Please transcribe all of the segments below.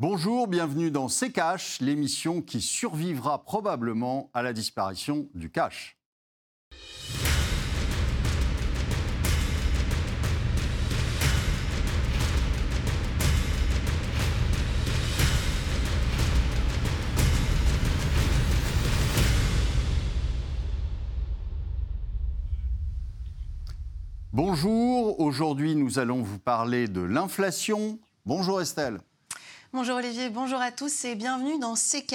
Bonjour, bienvenue dans C'est Cash, l'émission qui survivra probablement à la disparition du cash. Bonjour, aujourd'hui nous allons vous parler de l'inflation. Bonjour Estelle. Bonjour Olivier, bonjour à tous et bienvenue dans C'est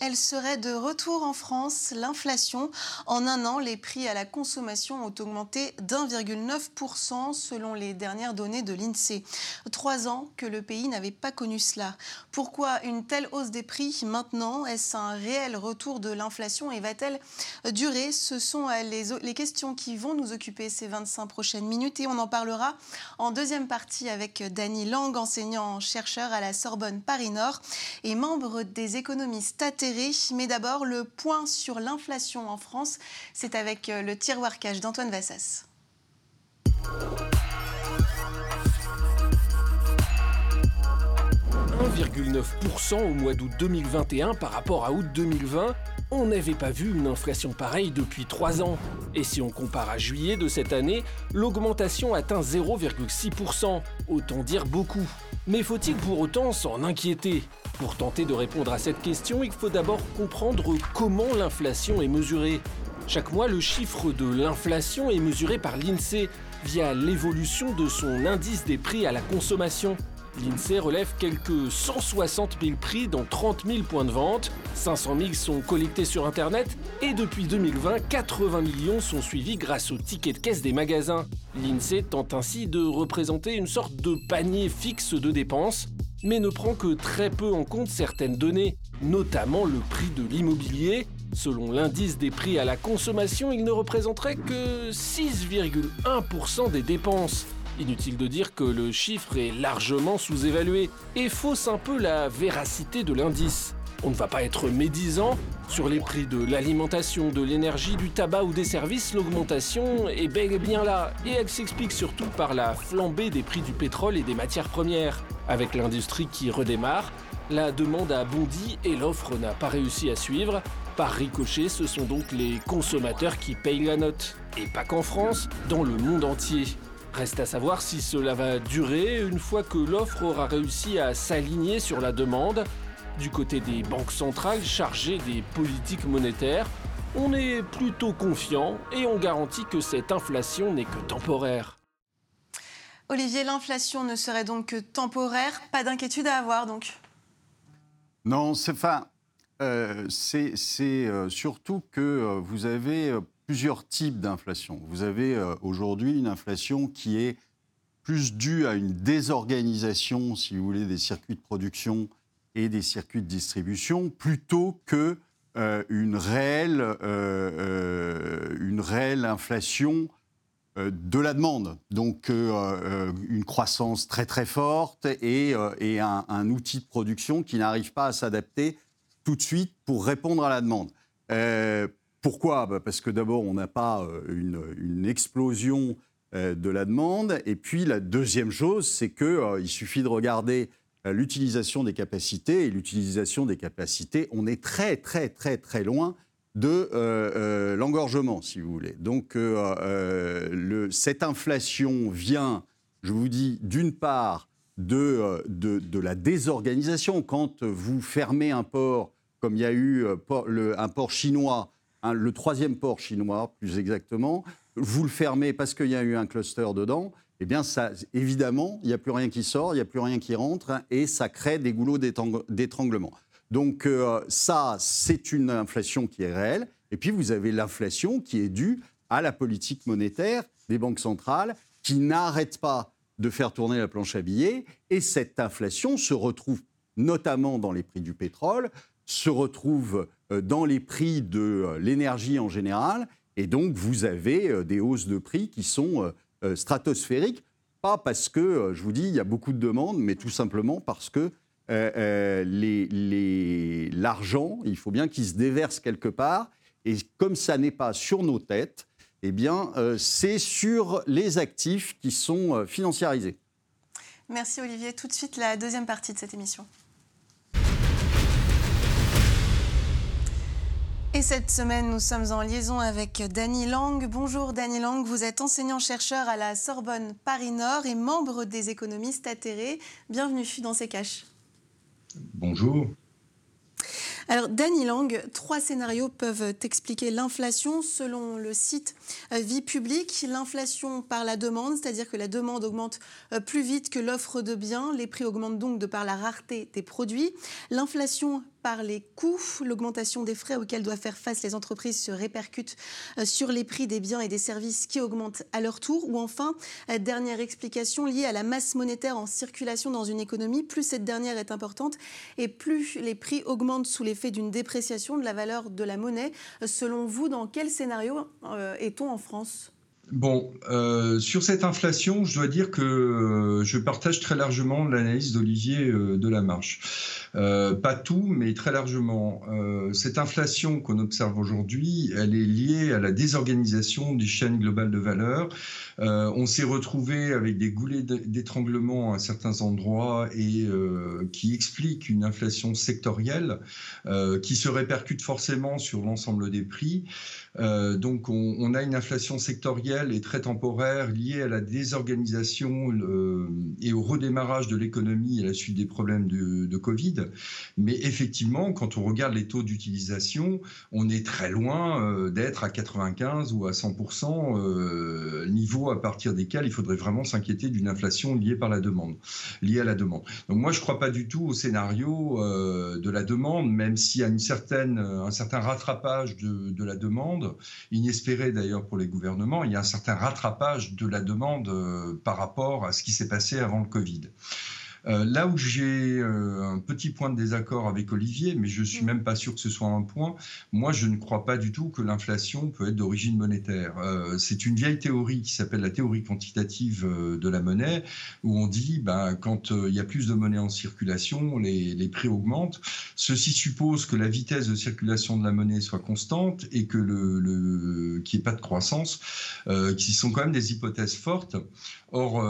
Elle serait de retour en France. L'inflation, en un an, les prix à la consommation ont augmenté d'1,9% selon les dernières données de l'INSEE. Trois ans que le pays n'avait pas connu cela. Pourquoi une telle hausse des prix maintenant? Est-ce un réel retour de l'inflation et va-t-elle durer? Ce sont les, les questions qui vont nous occuper ces 25 prochaines minutes et on en parlera en deuxième partie avec Dany Lang, enseignant-chercheur à la Sorbonne Paris-Nord et membre des économistes atterrés. Mais d'abord, le point sur l'inflation en France, c'est avec euh, le tiroir cash d'Antoine Vassas. 1,9% au mois d'août 2021 par rapport à août 2020, on n'avait pas vu une inflation pareille depuis 3 ans. Et si on compare à juillet de cette année, l'augmentation atteint 0,6%, autant dire beaucoup. Mais faut-il pour autant s'en inquiéter? Pour tenter de répondre à cette question, il faut d'abord comprendre comment l'inflation est mesurée. Chaque mois, le chiffre de l'inflation est mesuré par l'INSEE via l'évolution de son indice des prix à la consommation. L'INSEE relève quelques 160 000 prix dans 30 000 points de vente, 500 000 sont collectés sur Internet et depuis 2020, 80 millions sont suivis grâce aux tickets de caisse des magasins. L'INSEE tente ainsi de représenter une sorte de panier fixe de dépenses, mais ne prend que très peu en compte certaines données, notamment le prix de l'immobilier. Selon l'indice des prix à la consommation, il ne représenterait que 6,1% des dépenses. Inutile de dire que le chiffre est largement sous-évalué et fausse un peu la véracité de l'indice. On ne va pas être médisant. Sur les prix de l'alimentation, de l'énergie, du tabac ou des services, l'augmentation est bel et bien là. Et elle s'explique surtout par la flambée des prix du pétrole et des matières premières. Avec l'industrie qui redémarre, la demande a bondi et l'offre n'a pas réussi à suivre. Par ricochet, ce sont donc les consommateurs qui payent la note. Et pas qu'en France, dans le monde entier. Reste à savoir si cela va durer une fois que l'offre aura réussi à s'aligner sur la demande. Du côté des banques centrales chargées des politiques monétaires, on est plutôt confiant et on garantit que cette inflation n'est que temporaire. Olivier, l'inflation ne serait donc que temporaire, pas d'inquiétude à avoir donc Non, c'est enfin, euh, euh, surtout que euh, vous avez plusieurs types d'inflation. Vous avez euh, aujourd'hui une inflation qui est plus due à une désorganisation, si vous voulez, des circuits de production et des circuits de distribution, plutôt que euh, une, réelle, euh, une réelle inflation de la demande. Donc une croissance très très forte et, un, outil de production qui n'arrive pas à s'adapter tout de suite pour répondre à la demande. Pourquoi? Bah, Parce que d'abord, on n'a pas euh, une, explosion euh, de la demande. Et puis, la deuxième chose, c'est qu'il euh, suffit de regarder l'utilisation des capacités. Et l'utilisation des capacités, on est très, très, très, très loin de l'engorgement, si vous voulez. Donc, cette inflation vient, je vous dis, d'une part, de, de, la désorganisation. Quand vous fermez un port, comme il y a eu un port chinois, le troisième port chinois, plus exactement, vous le fermez parce qu'il y a eu un cluster dedans, eh bien, ça, évidemment, il n'y a plus rien qui sort, il n'y a plus rien qui rentre, hein, et ça crée des goulots d'étranglement. Donc euh, ça, c'est une inflation qui est réelle. Et puis vous avez l'inflation qui est due à la politique monétaire des banques centrales qui n'arrêtent pas de faire tourner la planche à billets. Et cette inflation se retrouve notamment dans les prix du pétrole, se retrouve euh, dans les prix de euh, l'énergie en général. Et donc, vous avez euh, des hausses de prix qui sont stratosphériques. Pas parce que, je vous dis, il y a beaucoup de demandes, mais tout simplement parce que l'argent, il faut bien qu'il se déverse quelque part. Et comme ça n'est pas sur nos têtes, eh bien, c'est sur les actifs qui sont financiarisés. Merci Olivier. Tout de suite, la deuxième partie de cette émission. Et cette semaine, nous sommes en liaison avec Dany Lang. Bonjour Dany Lang, vous êtes enseignant-chercheur à la Sorbonne Paris-Nord et membre des économistes atterrés. Bienvenue dans ces caches. Bonjour. Alors, Danny Lang, trois scénarios peuvent expliquer l'inflation selon le site euh, Vie publique. L'inflation par la demande, c'est-à-dire que la demande augmente euh, plus vite que l'offre de biens. Les prix augmentent donc de par la rareté des produits. L'inflation par les coûts. L'augmentation des frais auxquels doivent faire face les entreprises se répercute euh, sur les prix des biens et des services qui augmentent à leur tour. Ou enfin, euh, dernière explication liée à la masse monétaire en circulation dans une économie. Plus cette dernière est importante et plus les prix augmentent sous l'effet d'une dépréciation de la valeur de la monnaie. Euh, selon vous, dans quel scénario est-on en France? Bon, euh, sur cette inflation, je dois dire que euh, je partage très largement l'analyse d'Olivier euh, Delamarche. Euh, pas tout, mais très largement. cette inflation qu'on observe aujourd'hui, elle est liée à la désorganisation des chaînes globales de valeur. on s'est retrouvé avec des goulets d'étranglement à certains endroits et qui explique une inflation sectorielle qui se répercute forcément sur l'ensemble des prix. Donc on, a une inflation sectorielle et très temporaire liée à la désorganisation et au redémarrage de l'économie à la suite des problèmes de, Covid. Mais effectivement, quand on regarde les taux d'utilisation, on est très loin euh, d'être à 95 ou à 100% euh, niveau à partir desquels il faudrait vraiment s'inquiéter d'une inflation liée par la demande, liée à la demande. Donc moi, je ne crois pas du tout au scénario euh, de la demande, même s'il y a un certain rattrapage de la demande, inespéré d'ailleurs pour les gouvernements. Il y a un certain rattrapage de la demande euh, par rapport à ce qui s'est passé avant le Covid. Euh, là où j'ai euh, un petit point de désaccord avec Olivier, mais je suis mm. même pas sûr que ce soit un point, moi je ne crois pas du tout que l'inflation peut être d'origine monétaire. Euh, c'est une vieille théorie qui s'appelle la théorie quantitative de la monnaie, où on dit ben, quand il y a plus de monnaie en circulation, les, les prix augmentent. Ceci suppose que la vitesse de circulation de la monnaie soit constante et que le, le qu'il n'y ait pas de croissance, qui sont quand même des hypothèses fortes. Or,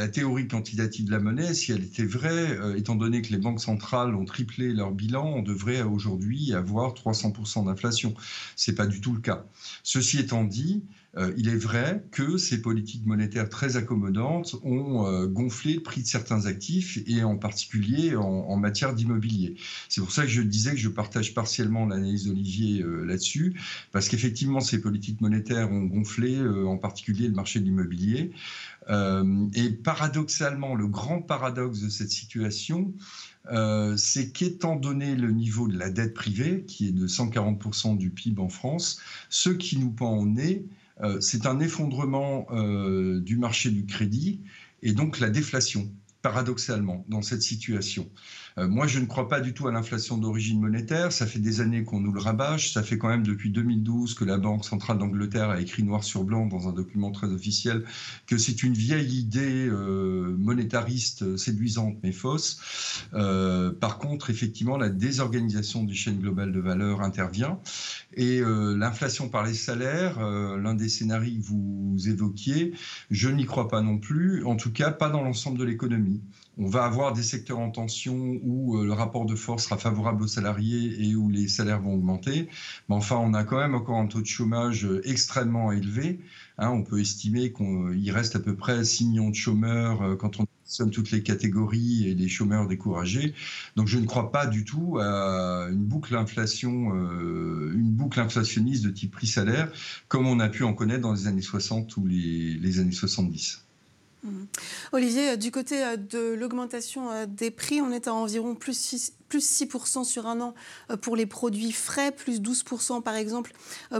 la théorie quantitative de la monnaie, si elle était vraie, euh, étant donné que les banques centrales ont triplé leur bilan, on devrait aujourd'hui avoir 300% d'inflation. Ce n'est pas du tout le cas. Ceci étant dit, euh, il est vrai que ces politiques monétaires très accommodantes ont euh, gonflé le prix de certains actifs et en particulier en, matière d'immobilier. C'est pour ça que je disais que je partage partiellement l'analyse d'Olivier là-dessus, parce qu'effectivement ces politiques monétaires ont gonflé en particulier le marché de l'immobilier. Euh, et paradoxalement, le grand paradoxe de cette situation, euh, c'est qu'étant donné le niveau de la dette privée, qui est de 140% du PIB en France, ce qui nous pend au nez, euh, c'est un effondrement du marché du crédit et donc la déflation paradoxalement, dans cette situation. Euh, moi, je ne crois pas du tout à l'inflation d'origine monétaire. Ça fait des années qu'on nous le rabâche. Ça fait quand même depuis 2012 que la Banque centrale d'Angleterre a écrit noir sur blanc dans un document très officiel que c'est une vieille idée euh, monétariste séduisante mais fausse. Euh, par contre, effectivement, la désorganisation des chaînes globales de valeur intervient. Et l'inflation par les salaires, l'un des scénarios que vous évoquiez, je n'y crois pas non plus. En tout cas, pas dans l'ensemble de l'économie. On va avoir des secteurs en tension où euh, le rapport de force sera favorable aux salariés et où les salaires vont augmenter. Mais enfin, on a quand même encore un taux de chômage euh, extrêmement élevé. Hein. on peut estimer qu'il reste à peu près 6 millions de chômeurs euh, quand on somme toutes les catégories et les chômeurs découragés. Donc je ne crois pas du tout à une boucle inflation, une boucle inflationniste de type prix-salaire, comme on a pu en connaître dans les années 60 ou les années 70. Mhm. Olivier, euh, du côté euh, de l'augmentation euh, des prix, on est à environ plus 6, plus 6% sur un an pour les produits frais, plus 12% par exemple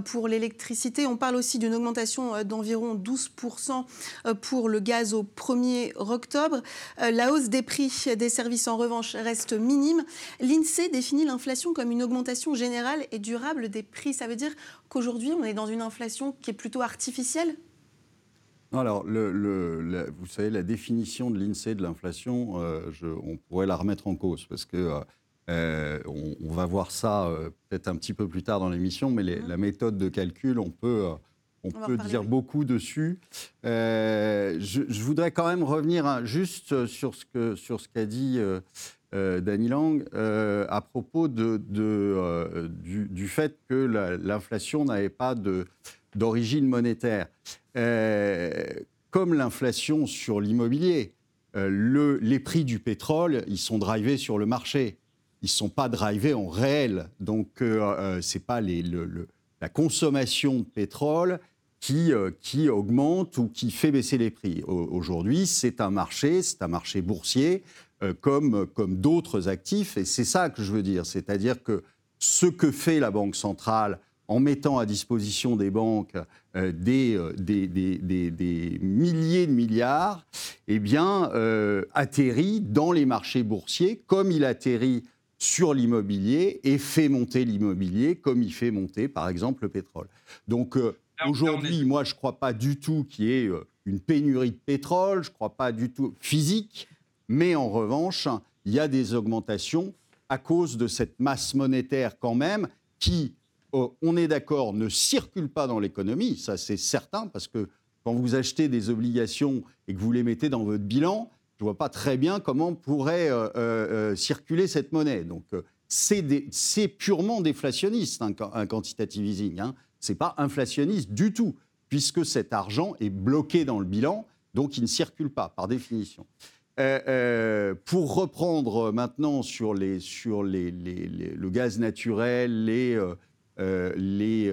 pour l'électricité. On parle aussi d'une augmentation d'environ 12% pour le gaz au 1er octobre. La hausse des prix des services en revanche reste minime. L'INSEE définit l'inflation comme une augmentation générale et durable des prix. Ça veut dire qu'aujourd'hui on est dans une inflation qui est plutôt artificielle? Alors, le, vous savez, la définition de l'INSEE de l'inflation, euh, on pourrait la remettre en cause parce que euh, euh, on, va voir ça peut-être un petit peu plus tard dans l'émission, mais mmh. la méthode de calcul, on peut, on, peut dire beaucoup dessus. Je, voudrais quand même revenir hein, juste sur ce qu'a dit Danny Lang, à propos de, du, fait que l'inflation n'avait pas d'origine monétaire. comme l'inflation sur l'immobilier, les prix du pétrole, ils sont drivés sur le marché. Ils ne sont pas drivés en réel. Donc, ce n'est pas les, le, la consommation de pétrole qui, euh, qui augmente ou qui fait baisser les prix. Aujourd'hui, c'est un marché, c'est un marché boursier euh, comme, comme d'autres actifs, et c'est ça que je veux dire. C'est-à-dire que ce que fait la Banque centrale en mettant à disposition des banques euh, des, des, des, des, milliers de milliards, eh bien, atterrit dans les marchés boursiers comme il atterrit sur l'immobilier et fait monter l'immobilier comme il fait monter, par exemple, le pétrole. Donc euh, aujourd'hui, moi, je ne crois pas du tout qu'il y ait euh, une pénurie de pétrole, je ne crois pas du tout physique, mais en revanche, il y a des augmentations à cause de cette masse monétaire quand même qui, euh, on est d'accord, ne circule pas dans l'économie, ça c'est certain, parce que quand vous achetez des obligations et que vous les mettez dans votre bilan, je ne vois pas très bien comment pourrait euh, euh, circuler cette monnaie. Donc, c'est purement déflationniste, un, quantitative easing. Hein. Ce n'est pas inflationniste du tout, puisque cet argent est bloqué dans le bilan, donc il ne circule pas, par définition. pour reprendre maintenant sur, le gaz naturel, les, les,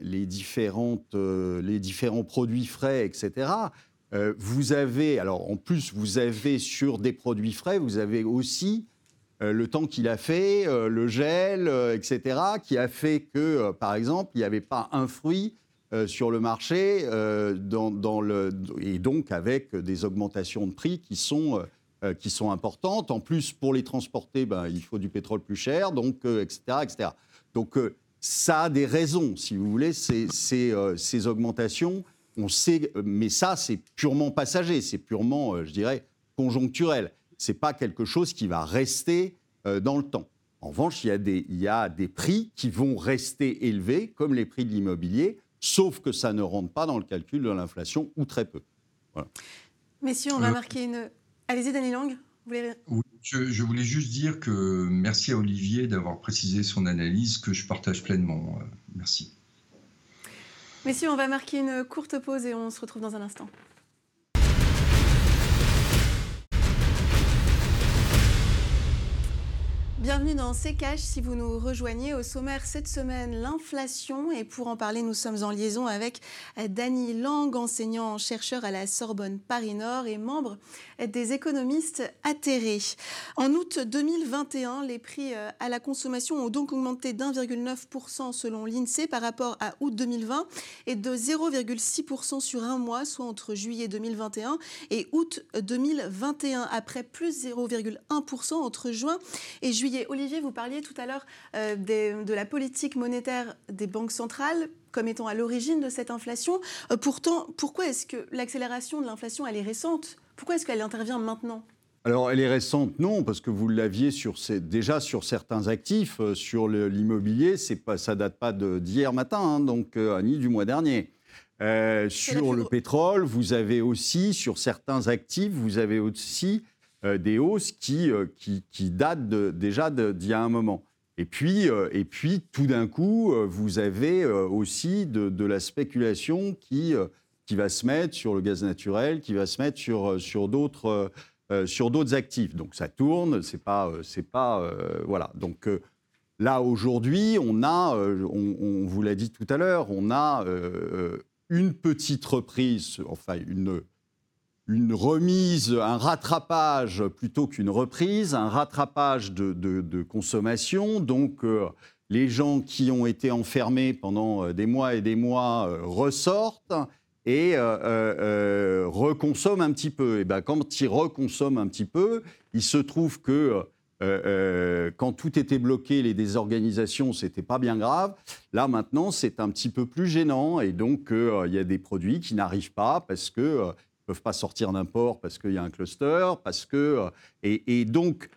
les, différentes, les différents produits frais, etc., euh, vous avez, alors en plus, vous avez sur des produits frais, vous avez aussi euh, le temps qu'il a fait, euh, le gel, etc., qui a fait que, par exemple, il n'y avait pas un fruit sur le marché, dans, le, et donc avec des augmentations de prix qui sont, qui sont importantes. En plus, pour les transporter, ben, il faut du pétrole plus cher, donc, etc., etc. Donc, ça a des raisons, si vous voulez, ces, ces augmentations on sait, mais ça, c'est purement passager, c'est purement, euh, je dirais, conjoncturel. Ce n'est pas quelque chose qui va rester euh, dans le temps. En revanche, il y, a des, il y a des prix qui vont rester élevés, comme les prix de l'immobilier, sauf que ça ne rentre pas dans le calcul de l'inflation, ou très peu. Messieurs, on va euh, marquer une... Allez-y, Dany Lang. oui, je, voulais juste dire que merci à Olivier d'avoir précisé son analyse que je partage pleinement. merci. Messieurs, on va marquer une courte pause et on se retrouve dans un instant. Bienvenue dans C'est Cash. Si vous nous rejoignez au sommaire cette semaine, l'inflation. Et pour en parler, nous sommes en liaison avec Dany Lang, enseignant chercheur à la Sorbonne Paris-Nord et membre des économistes atterrés. En août 2021, les prix euh, à la consommation ont donc augmenté d'1,9% selon l'INSEE par rapport à août 2020 et de 0,6% sur un mois, soit entre juillet 2021 et août 2021, après plus 0,1% entre juin et juillet Olivier, vous parliez tout à l'heure euh, de la politique monétaire des banques centrales comme étant à l'origine de cette inflation. Euh, pourtant, pourquoi est-ce que l'accélération de l'inflation, elle est récente? Pourquoi est-ce qu'elle intervient maintenant? Alors, elle est récente, non, parce que vous l'aviez sur déjà sur certains actifs, euh, sur l'immobilier, ça date pas d'hier matin, hein, donc ni du mois dernier. sur le pétrole, vous avez aussi, sur certains actifs, vous avez aussi des hausses qui, euh, qui, qui datent déjà d'il y a un moment. Et puis, euh, et puis tout d'un coup, vous avez aussi de, la spéculation qui, qui va se mettre sur le gaz naturel, qui va se mettre sur, sur d'autres actifs. Donc ça tourne, c'est pas pas voilà. Donc là aujourd'hui, on a, on, vous l'a dit tout à l'heure, on a une petite reprise, enfin une une remise, un rattrapage plutôt qu'une reprise, un rattrapage de, consommation. Donc, euh, les gens qui ont été enfermés pendant euh, des mois et des mois euh, ressortent et reconsomment un petit peu. Et ben, quand ils reconsomment un petit peu, il se trouve que quand tout était bloqué, les désorganisations, c'était pas bien grave. Là, maintenant, c'est un petit peu plus gênant. Et donc, il y a des produits qui n'arrivent pas parce que peuvent pas sortir d'import parce qu'il y a un cluster, parce que euh, et, donc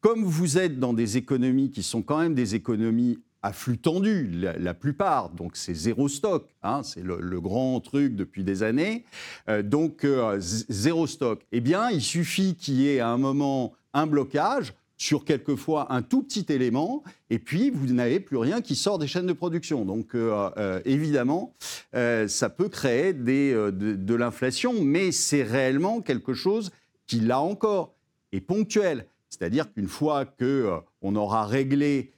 comme vous êtes dans des économies qui sont quand même des économies à flux tendu, la, plupart, donc c'est zéro stock, hein, c'est le, grand truc depuis des années, euh, donc euh, zéro stock. Eh bien, il suffit qu'il y ait à un moment un blocage sur quelquefois un tout petit élément, et puis vous n'avez plus rien qui sort des chaînes de production. Donc euh, euh, évidemment, euh, ça peut créer de, l'inflation, mais c'est réellement quelque chose qui, là encore, est ponctuel. C'est-à-dire qu'une fois qu'on aura réglé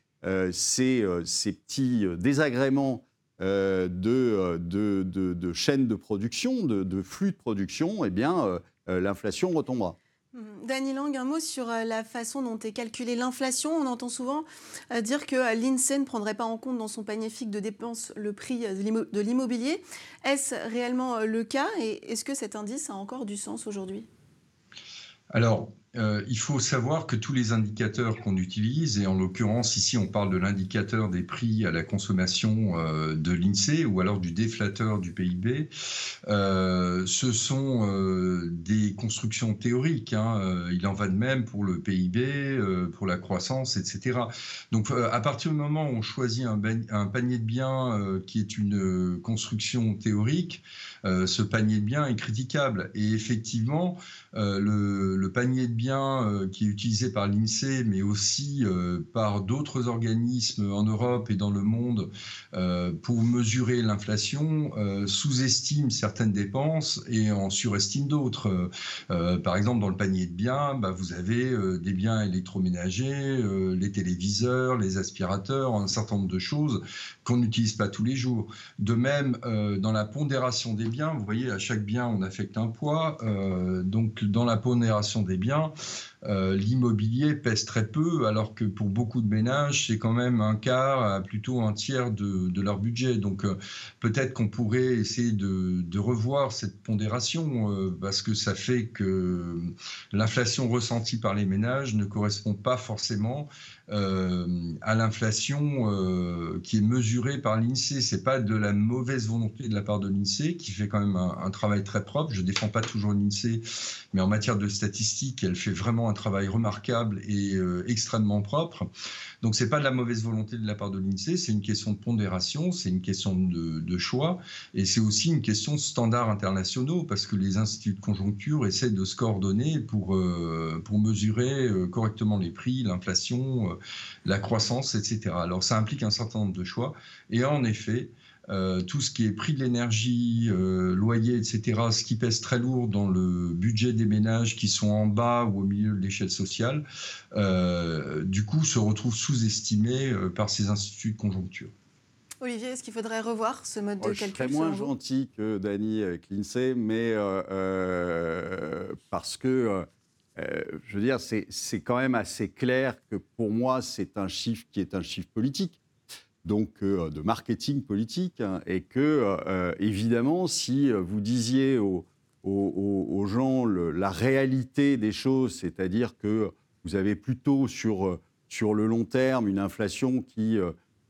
ces, petits désagréments de, de, de, chaînes de production, de, flux de production, eh bien, l'inflation retombera. Dany Lang, un mot sur euh, la façon dont est calculée l'inflation. On entend souvent euh, dire que euh, l'INSEE ne prendrait pas en compte dans son panier fixe de dépenses le prix de l'immobilier. Est-ce réellement le cas et est-ce que cet indice a encore du sens aujourd'hui? Alors, euh, il faut savoir que tous les indicateurs qu'on utilise, et en l'occurrence ici on parle de l'indicateur des prix à la consommation euh, de l'INSEE ou alors du déflateur du PIB, euh, ce sont des constructions théoriques. Hein. Il en va de même pour le PIB, pour la croissance, etc. Donc à partir du moment où on choisit un, panier de biens qui est une construction théorique, ce panier de biens est critiquable. Et effectivement, le, le panier de biens euh, qui est utilisé par l'INSEE, mais aussi euh, par d'autres organismes en Europe et dans le monde euh, pour mesurer l'inflation, sous-estime certaines dépenses et en surestime d'autres. par exemple, dans le panier de biens, bah, vous avez des biens électroménagers, les téléviseurs, les aspirateurs, un certain nombre de choses qu'on n'utilise pas tous les jours. De même, dans la pondération des biens, vous voyez, à chaque bien, on affecte un poids. donc, dans la pondération des biens, euh, l'immobilier pèse très peu, alors que pour beaucoup de ménages, c'est quand même un quart, plutôt un tiers de, leur budget. Donc euh, peut-être qu'on pourrait essayer de, revoir cette pondération, euh, parce que ça fait que l'inflation ressentie par les ménages ne correspond pas forcément à l'inflation qui est mesurée par l'INSEE. C'est pas de la mauvaise volonté de la part de l'INSEE, qui fait quand même un, un travail très propre. Je défends pas toujours l'INSEE, mais en matière de statistiques, elle fait vraiment un travail remarquable et euh, extrêmement propre. Donc c'est pas de la mauvaise volonté de la part de l'INSEE, c'est une question de pondération, c'est une question de, choix et c'est aussi une question de standards internationaux parce que les instituts de conjoncture essaient de se coordonner pour, euh, pour mesurer euh, correctement les prix, l'inflation, la croissance, etc. Alors ça implique un certain nombre de choix et en effet, tout ce qui est prix de l'énergie, euh, loyer, etc., ce qui pèse très lourd dans le budget des ménages qui sont en bas ou au milieu de l'échelle sociale, euh, du coup, se retrouve sous-estimé par ces instituts de conjoncture. Olivier, est-ce qu'il faudrait revoir ce mode de calcul Je serais moins gentil que Dany avec l'INSEE, mais parce que, je veux dire, c'est quand même assez clair que pour moi, c'est un chiffre qui est un chiffre politique donc euh, de marketing politique, hein, et que, euh, évidemment, si vous disiez aux, gens la réalité des choses, c'est-à-dire que vous avez plutôt sur, sur le long terme une inflation qui,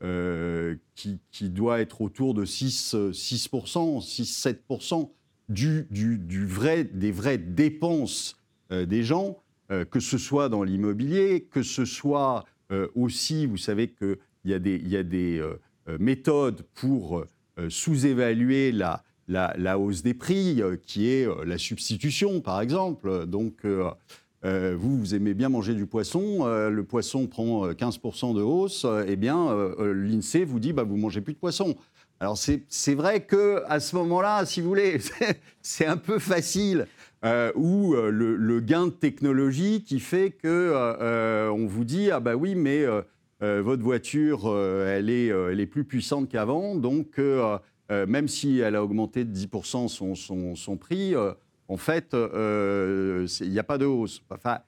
euh, qui, doit être autour de 6, 6%, 6-7% du, du, du, vrai, des vraies dépenses des gens, que ce soit dans l'immobilier, que ce soit aussi, vous savez que il y a des, il y a des euh, euh, méthodes pour euh, sous-évaluer la, la, hausse des prix, qui est la substitution, par exemple. Donc, vous, vous aimez bien manger du poisson, le poisson prend 15% de hausse, eh bien, l'INSEE vous dit, bah, vous mangez plus de poisson. Alors, c'est vrai que à ce moment-là, si vous voulez, c'est un peu facile. ou le, gain de technologie qui fait que on vous dit ah bah oui mais euh, votre voiture, euh, elle, est, euh, elle est plus puissante qu'avant, donc même si elle a augmenté de 10% son, son, son, prix, en fait, il n'y a pas de hausse. Enfin,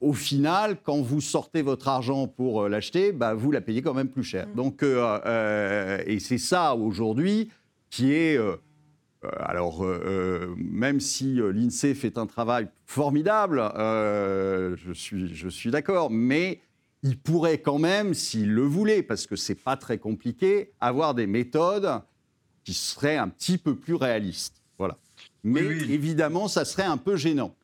au final, quand vous sortez votre argent pour l'acheter, bah, vous la payez quand même plus cher. Mm. Donc, et c'est ça aujourd'hui qui est. alors, même si l'INSEE fait un travail formidable, je suis, je suis d'accord, mais il pourrait quand même, s'il le voulait, parce que c'est pas très compliqué, avoir des méthodes qui seraient un petit peu plus réalistes. Voilà. Mais évidemment, ça serait un peu gênant.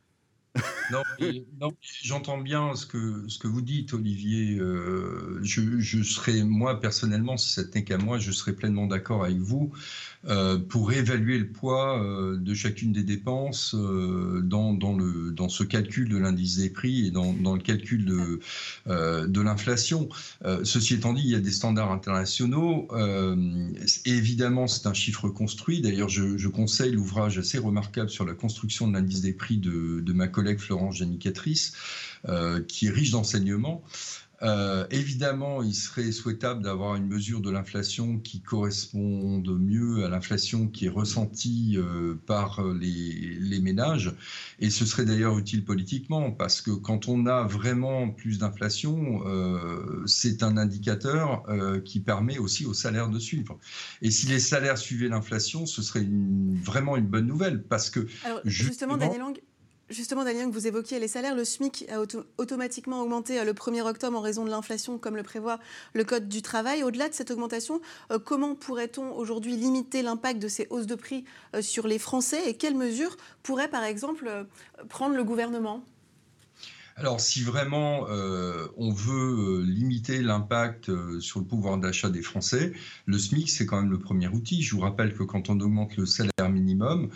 Non, j'entends bien ce que, ce que vous dites, Olivier. Euh, je, je, serais, moi, personnellement, si ça tenait qu'à moi, je serais pleinement d'accord avec vous euh, pour évaluer le poids euh, de chacune des dépenses dans, dans, le, dans ce calcul de l'indice des prix et dans, dans le calcul de, de l'inflation. ceci étant dit, il y a des standards internationaux. évidemment, c'est un chiffre construit. D'ailleurs, je, je conseille l'ouvrage assez remarquable sur la construction de l'indice des prix de, de ma collègue Florence Janicatrice, euh, qui est riche d'enseignements. Euh, évidemment, il serait souhaitable d'avoir une mesure de l'inflation qui corresponde mieux à l'inflation qui est ressentie euh, par les, ménages. Et ce serait d'ailleurs utile politiquement, parce que quand on a vraiment plus d'inflation, c'est un indicateur qui permet aussi aux salaires de suivre. Et si les salaires suivaient l'inflation, ce serait vraiment une bonne nouvelle, parce que... justement, Daniel Lang, Justement, Daniel, que vous évoquiez les salaires, le SMIC a automatiquement augmenté euh, le 1er octobre en raison de l'inflation, comme le prévoit le Code du travail. Au-delà de cette augmentation, euh, comment pourrait-on aujourd'hui limiter l'impact de ces hausses de prix euh, sur les Français et quelles mesures pourrait, par exemple, prendre le gouvernement? Alors, si vraiment euh, on veut euh, limiter l'impact euh, sur le pouvoir d'achat des Français, le SMIC, c'est quand même le premier outil. Je vous rappelle que quand on augmente le salaire minimum,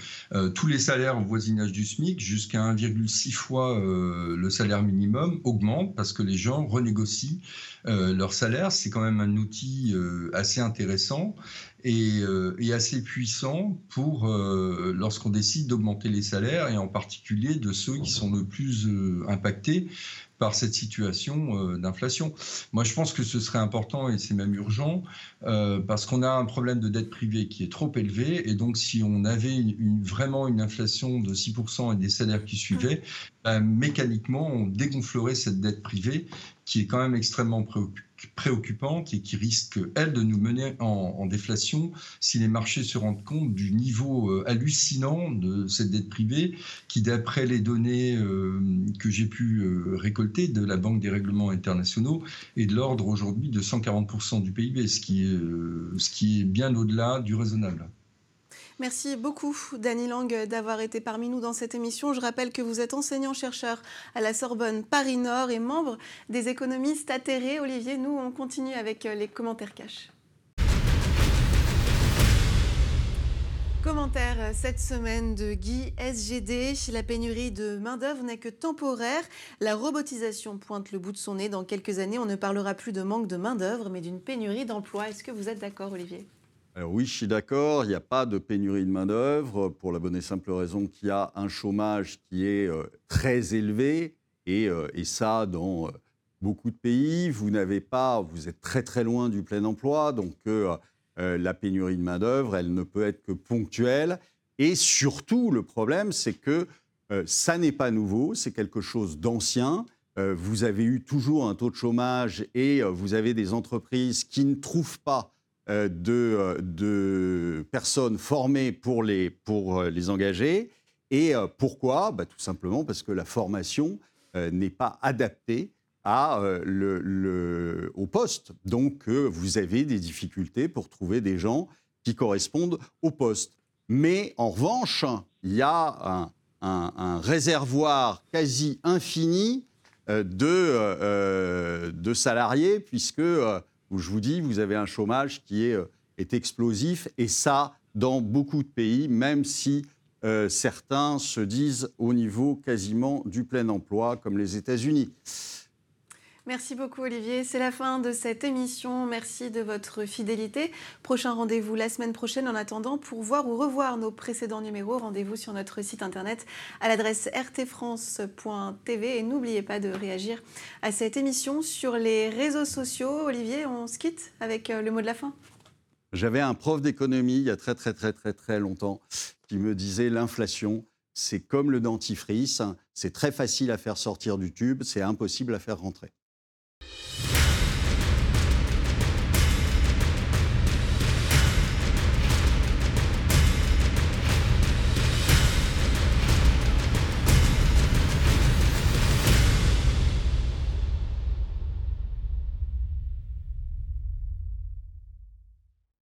tous les salaires au voisinage du SMIC, jusqu'à 1,6 fois le salaire minimum, augmentent parce que les gens renégocient leur salaire. C'est quand même un outil assez intéressant. Euh, et, assez puissant pour euh, lorsqu'on décide d'augmenter les salaires et en particulier de ceux qui sont le plus euh, impactés par cette situation d'inflation. Moi, je pense que ce serait important et c'est même urgent parce qu'on a un problème de dette privée qui est trop élevé et donc si on avait une, vraiment une inflation de 6% et des salaires qui suivaient, ben, mécaniquement, on dégonflerait cette dette privée qui est quand même extrêmement préoccupante et qui risque, elle, de nous mener en, déflation si les marchés se rendent compte du niveau euh, hallucinant de cette dette privée qui, d'après les données euh, que j'ai pu euh, récolter de la Banque des règlements internationaux, est de l'ordre aujourd'hui de 140% du PIB, ce qui est bien au-delà du raisonnable. Merci beaucoup, Dany Lang, d'avoir été parmi nous dans cette émission. Je rappelle que vous êtes enseignant-chercheur à la Sorbonne Paris-Nord et membre des économistes atterrés. Olivier, nous, on continue avec euh, les commentaires cash. Commentaire euh, cette semaine de Guy SGD. La pénurie de main-d'œuvre n'est que temporaire. La robotisation pointe le bout de son nez. Dans quelques années, on ne parlera plus de manque de main-d'œuvre, mais d'une pénurie d'emploi. Est-ce que vous êtes d'accord, Olivier? Alors oui, je suis d'accord, il n'y a pas de pénurie de main-d'œuvre pour la bonne et simple raison qu'il y a un chômage qui est euh, très élevé et, euh, ça dans euh, beaucoup de pays. Vous n'avez pas, vous êtes très très loin du plein emploi, donc la pénurie de main-d'œuvre, elle ne peut être que ponctuelle. Et surtout, le problème, c'est que ça n'est pas nouveau, c'est quelque chose d'ancien. vous avez eu toujours un taux de chômage et vous avez des entreprises qui ne trouvent pas euh, euh, de, personnes formées pour les, pour euh, les engager. Et pourquoi? Bah, Tout simplement parce que la formation n'est pas adaptée au poste. Donc, vous avez des difficultés pour trouver des gens qui correspondent au poste. Mais en revanche, il y a un, réservoir quasi infini de, de salariés, puisque où je vous dis, vous avez un chômage qui est, euh, explosif, et ça, dans beaucoup de pays, même si euh, certains se disent au niveau quasiment du plein emploi, comme les États-Unis. Merci beaucoup Olivier. C'est la fin de cette émission. Merci de votre fidélité. Prochain rendez-vous la semaine prochaine. En attendant, pour voir ou revoir nos précédents numéros, rendez-vous sur notre site internet à l'adresse rtfrance.tv. Et n'oubliez pas de réagir à cette émission sur les réseaux sociaux. Olivier, on se quitte avec euh, le mot de la fin. J'avais un prof d'économie il y a très très très très très longtemps qui me disait l'inflation, c'est comme le dentifrice, c'est très facile à faire sortir du tube, c'est impossible à faire rentrer. you